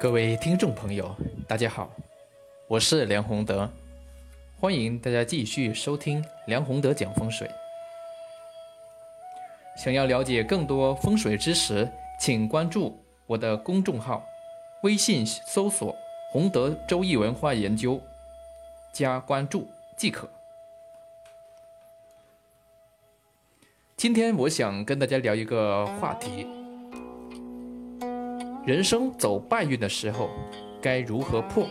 各位听众朋友，大家好，我是梁宏德，欢迎大家继续收听梁宏德讲风水。想要了解更多风水知识，请关注我的公众号，微信搜索“宏德周易文化研究”，加关注即可。今天我想跟大家聊一个话题。人生走败运的时候，该如何破？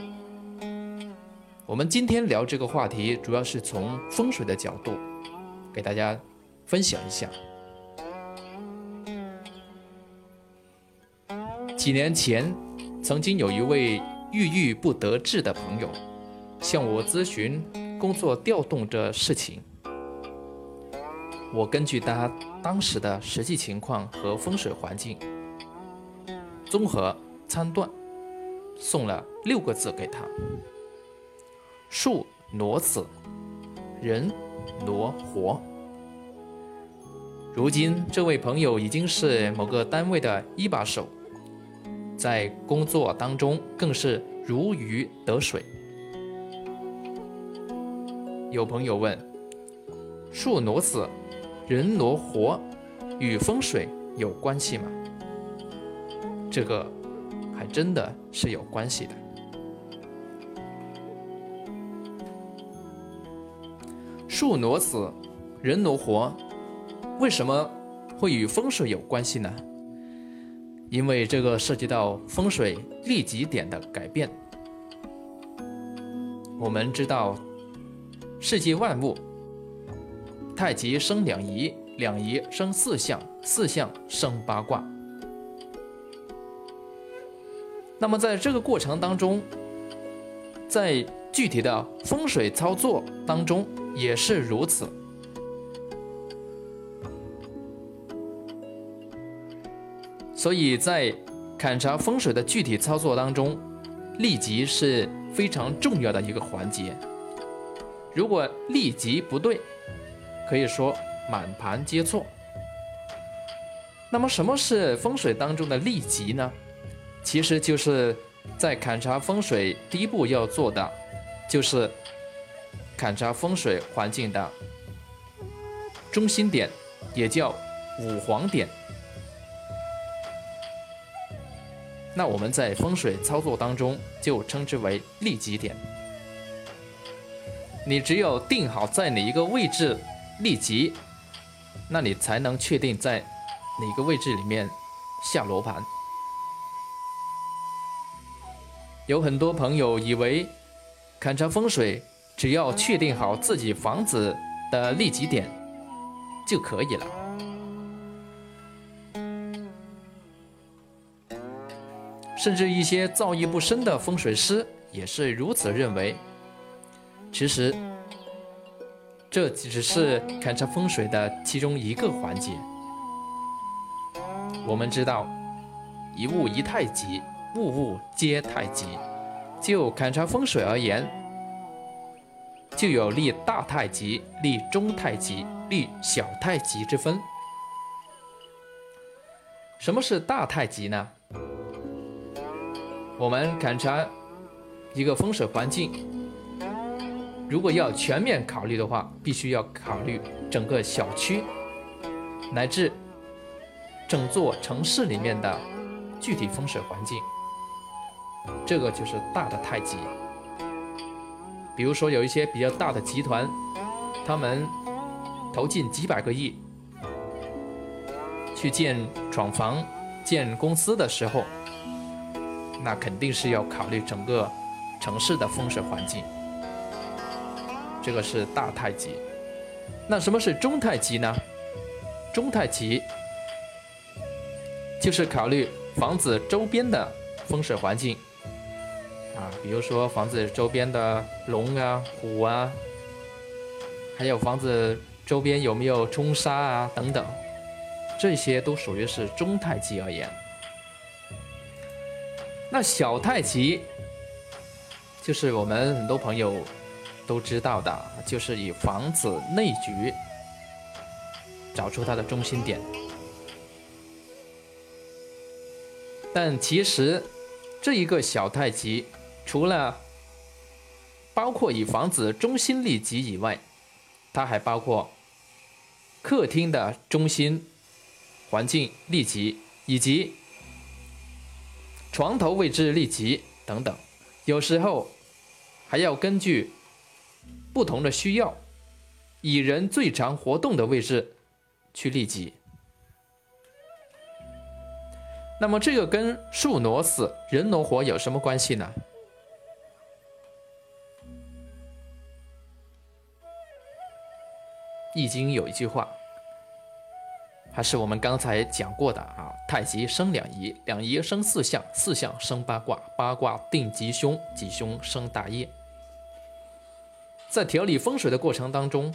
我们今天聊这个话题，主要是从风水的角度给大家分享一下。几年前，曾经有一位郁郁不得志的朋友向我咨询工作调动的事情。我根据他当时的实际情况和风水环境。综合参断，送了六个字给他：树挪死，人挪活。如今，这位朋友已经是某个单位的一把手，在工作当中更是如鱼得水。有朋友问：树挪死，人挪活，与风水有关系吗？这个还真的是有关系的。树挪死，人挪活，为什么会与风水有关系呢？因为这个涉及到风水利己点的改变。我们知道，世界万物，太极生两仪，两仪生四象，四象生八卦。那么在这个过程当中，在具体的风水操作当中也是如此。所以在勘察风水的具体操作当中，利吉是非常重要的一个环节。如果利吉不对，可以说满盘皆错。那么什么是风水当中的利吉呢？其实就是在勘察风水第一步要做的，就是勘察风水环境的中心点，也叫五黄点。那我们在风水操作当中就称之为利己点。你只有定好在哪一个位置利己，那你才能确定在哪个位置里面下罗盘。有很多朋友以为勘察风水只要确定好自己房子的利己点就可以了，甚至一些造诣不深的风水师也是如此认为。其实，这只是勘察风水的其中一个环节。我们知道，一物一太极。物物皆太极。就勘察风水而言，就有立大太极、立中太极、立小太极之分。什么是大太极呢？我们勘察一个风水环境，如果要全面考虑的话，必须要考虑整个小区乃至整座城市里面的具体风水环境。这个就是大的太极。比如说，有一些比较大的集团，他们投进几百个亿去建厂房、建公司的时候，那肯定是要考虑整个城市的风水环境。这个是大太极。那什么是中太极呢？中太极就是考虑房子周边的风水环境。比如说房子周边的龙啊、虎啊，还有房子周边有没有冲杀啊等等，这些都属于是中太极而言。那小太极，就是我们很多朋友都知道的，就是以房子内局找出它的中心点。但其实。这一个小太极，除了包括以房子中心立极以外，它还包括客厅的中心环境立极，以及床头位置立即等等。有时候还要根据不同的需要，以人最常活动的位置去立即。那么这个跟树挪死，人挪活有什么关系呢？易经有一句话，还是我们刚才讲过的啊：太极生两仪，两仪生四象，四象生八卦，八卦定吉凶，吉凶生大业。在调理风水的过程当中，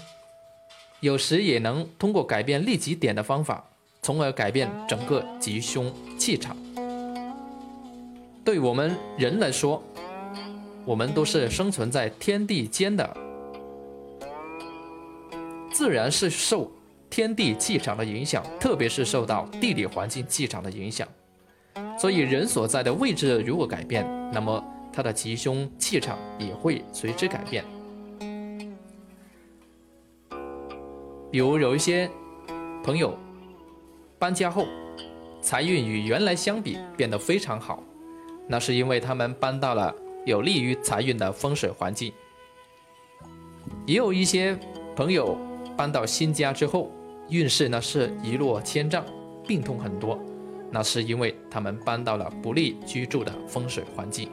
有时也能通过改变立极点的方法。从而改变整个吉凶气场。对我们人来说，我们都是生存在天地间的，自然是受天地气场的影响，特别是受到地理环境气场的影响。所以，人所在的位置如果改变，那么他的吉凶气场也会随之改变。比如有一些朋友。搬家后，财运与原来相比变得非常好，那是因为他们搬到了有利于财运的风水环境。也有一些朋友搬到新家之后，运势呢是一落千丈，病痛很多，那是因为他们搬到了不利居住的风水环境。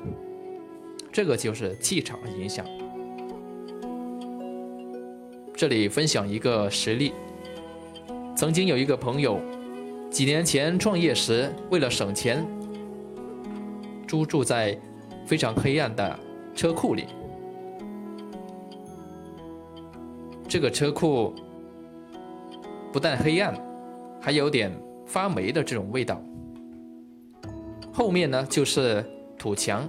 这个就是气场的影响。这里分享一个实例，曾经有一个朋友。几年前创业时，为了省钱，租住在非常黑暗的车库里。这个车库不但黑暗，还有点发霉的这种味道。后面呢就是土墙，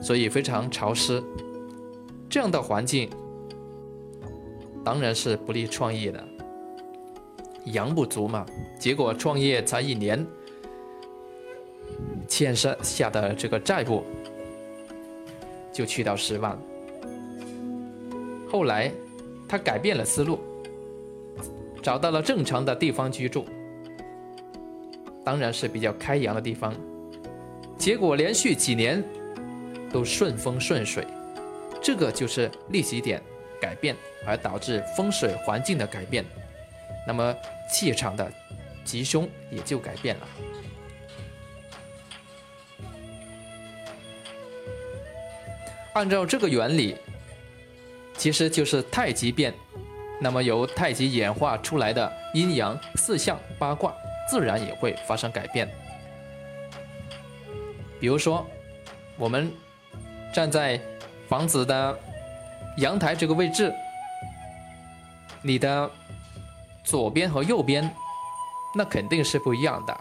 所以非常潮湿。这样的环境当然是不利创业的。阳不足嘛，结果创业才一年，欠下下的这个债务就去到十万。后来他改变了思路，找到了正常的地方居住，当然是比较开阳的地方。结果连续几年都顺风顺水，这个就是利息点改变而导致风水环境的改变。那么气场的吉凶也就改变了。按照这个原理，其实就是太极变。那么由太极演化出来的阴阳四象八卦，自然也会发生改变。比如说，我们站在房子的阳台这个位置，你的。左边和右边，那肯定是不一样的，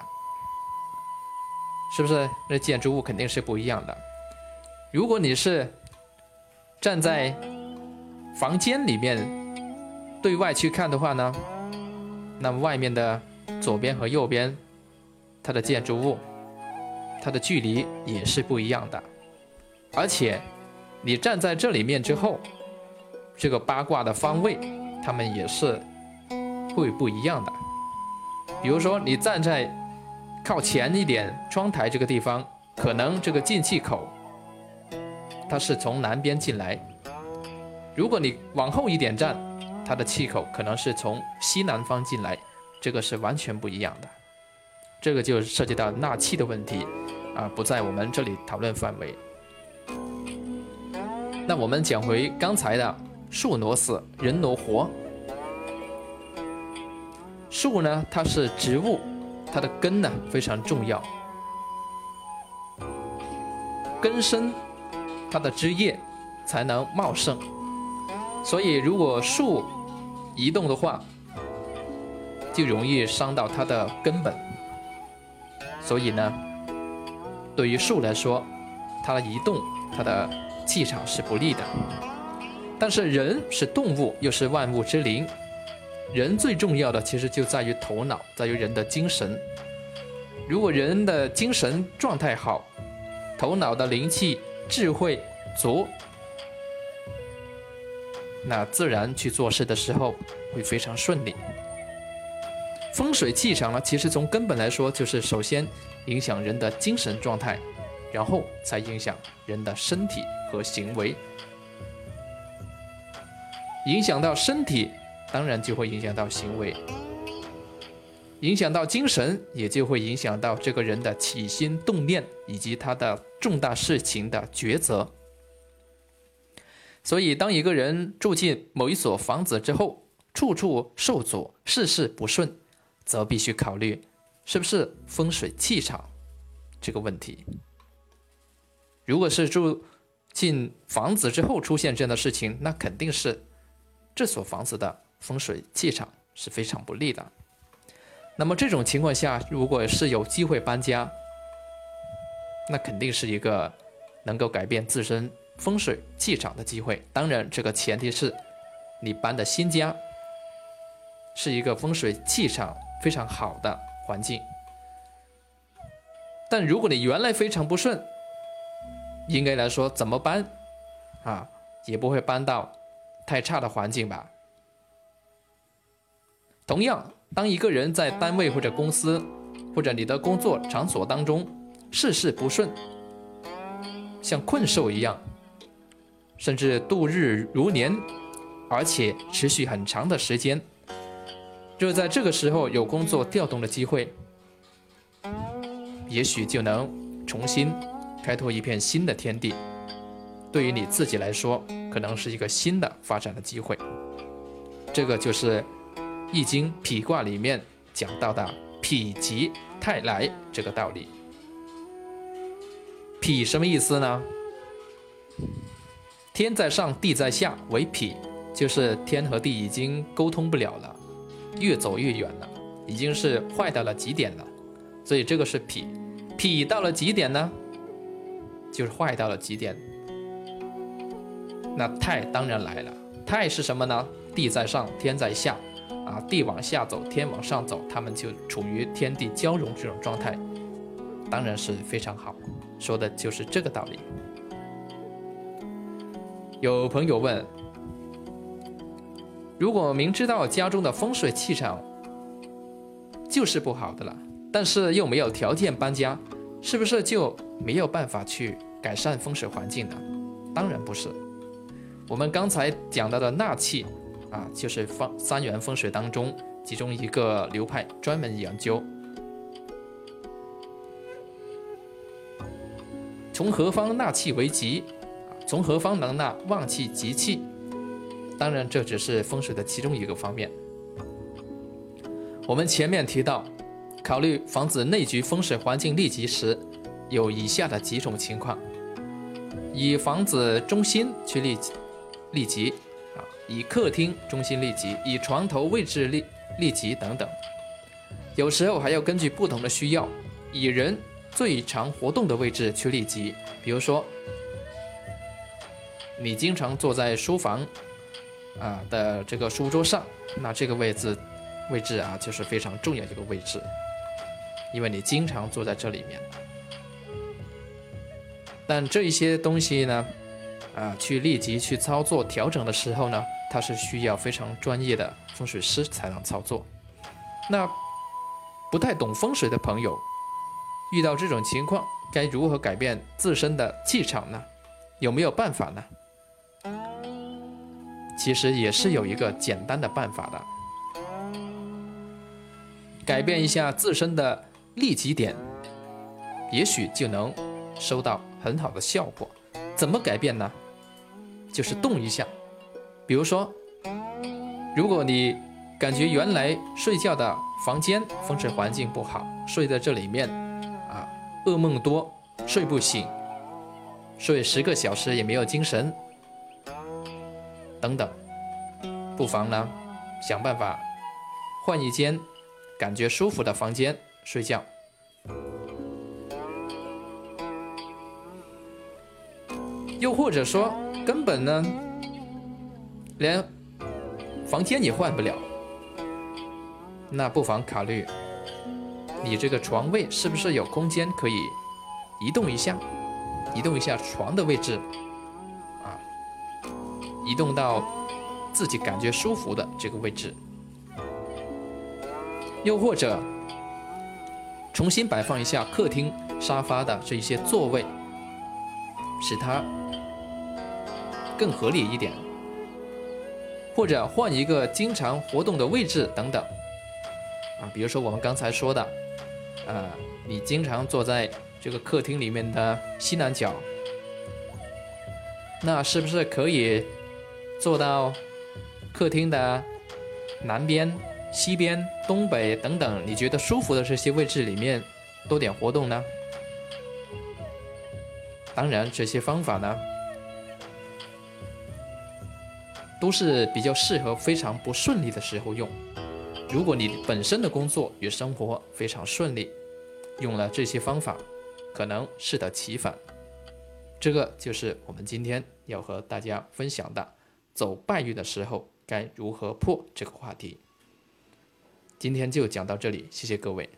是不是？那建筑物肯定是不一样的。如果你是站在房间里面对外去看的话呢，那外面的左边和右边，它的建筑物，它的距离也是不一样的。而且你站在这里面之后，这个八卦的方位，它们也是。会不一样的，比如说你站在靠前一点窗台这个地方，可能这个进气口它是从南边进来；如果你往后一点站，它的气口可能是从西南方进来，这个是完全不一样的。这个就涉及到纳气的问题啊，不在我们这里讨论范围。那我们讲回刚才的树挪死，人挪活。树呢，它是植物，它的根呢非常重要，根深，它的枝叶才能茂盛。所以，如果树移动的话，就容易伤到它的根本。所以呢，对于树来说，它的移动，它的气场是不利的。但是人是动物，又是万物之灵。人最重要的其实就在于头脑，在于人的精神。如果人的精神状态好，头脑的灵气、智慧足，那自然去做事的时候会非常顺利。风水气场呢，其实从根本来说，就是首先影响人的精神状态，然后才影响人的身体和行为。影响到身体，当然就会影响到行为；影响到精神，也就会影响到这个人的起心动念以及他的重大事情的抉择。所以，当一个人住进某一所房子之后，处处受阻，事事不顺。则必须考虑是不是风水气场这个问题。如果是住进房子之后出现这样的事情，那肯定是这所房子的风水气场是非常不利的。那么这种情况下，如果是有机会搬家，那肯定是一个能够改变自身风水气场的机会。当然，这个前提是你搬的新家是一个风水气场。非常好的环境，但如果你原来非常不顺，应该来说怎么搬啊，也不会搬到太差的环境吧。同样，当一个人在单位或者公司或者你的工作场所当中事事不顺，像困兽一样，甚至度日如年，而且持续很长的时间。就在这个时候有工作调动的机会，也许就能重新开拓一片新的天地。对于你自己来说，可能是一个新的发展的机会。这个就是《易经》否卦里面讲到的“否极泰来”这个道理。否什么意思呢？天在上，地在下，为否，就是天和地已经沟通不了了。越走越远了，已经是坏到了极点了，所以这个是脾，脾到了极点呢，就是坏到了极点。那泰当然来了，泰是什么呢？地在上，天在下，啊，地往下走，天往上走，他们就处于天地交融这种状态，当然是非常好，说的就是这个道理。有朋友问。如果明知道家中的风水气场就是不好的了，但是又没有条件搬家，是不是就没有办法去改善风水环境呢？当然不是。我们刚才讲到的纳气啊，就是方三元风水当中其中一个流派，专门研究从何方纳气为吉，从何方能纳旺气吉气。当然，这只是风水的其中一个方面。我们前面提到，考虑房子内局风水环境利吉时，有以下的几种情况：以房子中心去利利吉啊，以客厅中心利吉，以床头位置利利吉等等。有时候还要根据不同的需要，以人最常活动的位置去利吉。比如说，你经常坐在书房。啊的这个书桌上，那这个位置位置啊，就是非常重要一个位置，因为你经常坐在这里面。但这一些东西呢，啊，去立即去操作调整的时候呢，它是需要非常专业的风水师才能操作。那不太懂风水的朋友，遇到这种情况，该如何改变自身的气场呢？有没有办法呢？其实也是有一个简单的办法的，改变一下自身的利己点，也许就能收到很好的效果。怎么改变呢？就是动一下。比如说，如果你感觉原来睡觉的房间风水环境不好，睡在这里面啊，噩梦多，睡不醒，睡十个小时也没有精神。等等，不妨呢，想办法换一间感觉舒服的房间睡觉。又或者说，根本呢，连房间也换不了，那不妨考虑你这个床位是不是有空间可以移动一下，移动一下床的位置，移动到自己感觉舒服的这个位置，又或者重新摆放一下客厅沙发的这一些座位，使它更合理一点，或者换一个经常活动的位置等等，啊，比如说我们刚才说的。呃，你经常坐在这个客厅里面的西南角，那是不是可以坐到客厅的南边、西边、东北等等你觉得舒服的这些位置里面多点活动呢？当然，这些方法呢，都是比较适合非常不顺利的时候用。如果你本身的工作与生活非常顺利，用了这些方法，可能适得其反。这个就是我们今天要和大家分享的，走败运的时候该如何破这个话题。今天就讲到这里，谢谢各位。